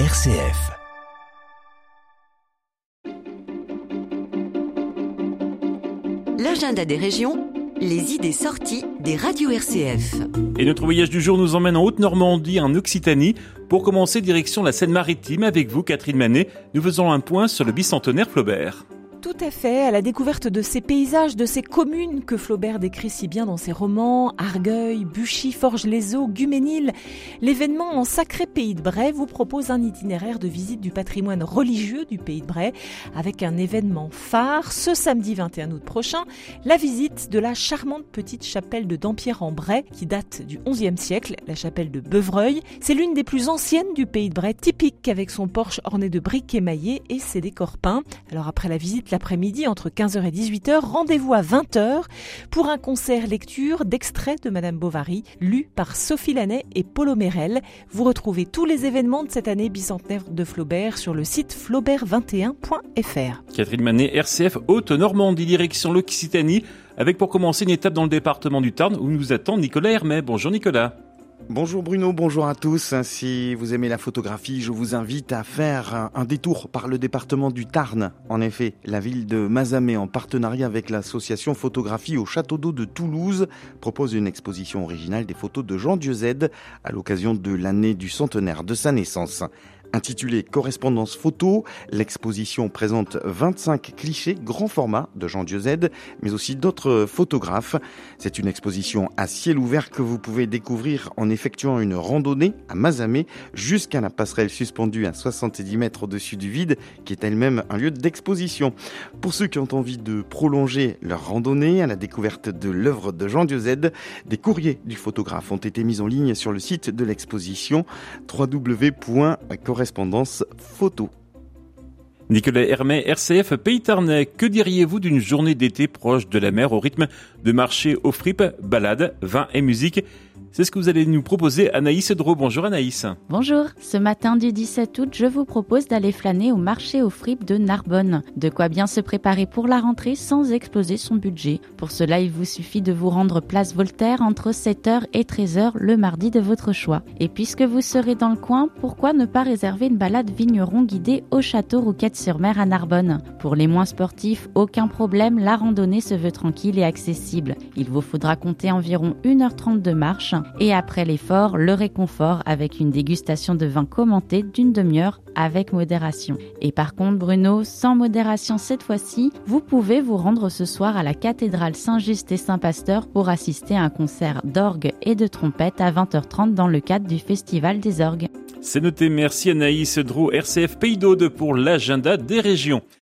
RCF. L'agenda des régions, les idées sorties des radios RCF. Et notre voyage du jour nous emmène en Haute-Normandie, en Occitanie. Pour commencer, direction la Seine-Maritime avec vous, Catherine Manet. Nous faisons un point sur le bicentenaire Flaubert. Tout à fait, à la découverte de ces paysages, de ces communes que Flaubert décrit si bien dans ses romans, Argueil, Buchy, Forges-les-Eaux, Guménil. L'événement en sacré pays de Bray vous propose un itinéraire de visite du patrimoine religieux du pays de Bray avec un événement phare ce samedi 21 août prochain, la visite de la charmante petite chapelle de Dampierre en Bray qui date du XIe siècle, la chapelle de Bevreuil. C'est l'une des plus anciennes du pays de Bray, typique avec son porche orné de briques émaillées et ses décors peints. Alors après la visite, l'après-midi entre 15h et 18h. Rendez-vous à 20h pour un concert lecture d'extraits de Madame Bovary, lu par Sophie Lanet et Paulo Merel. Vous retrouvez tous les événements de cette année bicentenaire de Flaubert sur le site flaubert21.fr. Catherine Manet, RCF Haute-Normandie, direction l'Occitanie, avec pour commencer une étape dans le département du Tarn où nous attend Nicolas Hermet. Bonjour Nicolas. Bonjour Bruno, bonjour à tous. Si vous aimez la photographie, je vous invite à faire un détour par le département du Tarn. En effet, la ville de Mazamet, en partenariat avec l'association Photographie au Château d'eau de Toulouse, propose une exposition originale des photos de Jean Dieuze à l'occasion de l'année du centenaire de sa naissance. Intitulée Correspondance photo, l'exposition présente 25 clichés grand format de Jean Dieuze, mais aussi d'autres photographes. C'est une exposition à ciel ouvert que vous pouvez découvrir en effectuant une randonnée à Mazamet jusqu'à la passerelle suspendue à 70 mètres au-dessus du vide, qui est elle-même un lieu d'exposition. Pour ceux qui ont envie de prolonger leur randonnée à la découverte de l'œuvre de Jean Dieuze, des courriers du photographe ont été mis en ligne sur le site de l'exposition www.correspondance photo. Nicolas Hermet, RCF Pays que diriez-vous d'une journée d'été proche de la mer au rythme de marché aux fripes, balades, vin et musique c'est ce que vous allez nous proposer, Anaïs Dro. Bonjour Anaïs. Bonjour. Ce matin du 17 août, je vous propose d'aller flâner au marché aux fripes de Narbonne. De quoi bien se préparer pour la rentrée sans exploser son budget. Pour cela, il vous suffit de vous rendre place Voltaire entre 7h et 13h le mardi de votre choix. Et puisque vous serez dans le coin, pourquoi ne pas réserver une balade vigneron guidée au château Rouquette-sur-Mer à Narbonne? Pour les moins sportifs, aucun problème, la randonnée se veut tranquille et accessible. Il vous faudra compter environ 1h30 de et après l'effort, le réconfort avec une dégustation de vin commenté d'une demi-heure avec modération. Et par contre, Bruno, sans modération cette fois-ci, vous pouvez vous rendre ce soir à la cathédrale Saint-Just et Saint-Pasteur pour assister à un concert d'orgue et de trompette à 20h30 dans le cadre du Festival des orgues. C'est noté, merci Anaïs Drou, RCF Pays d'Aude pour l'agenda des régions.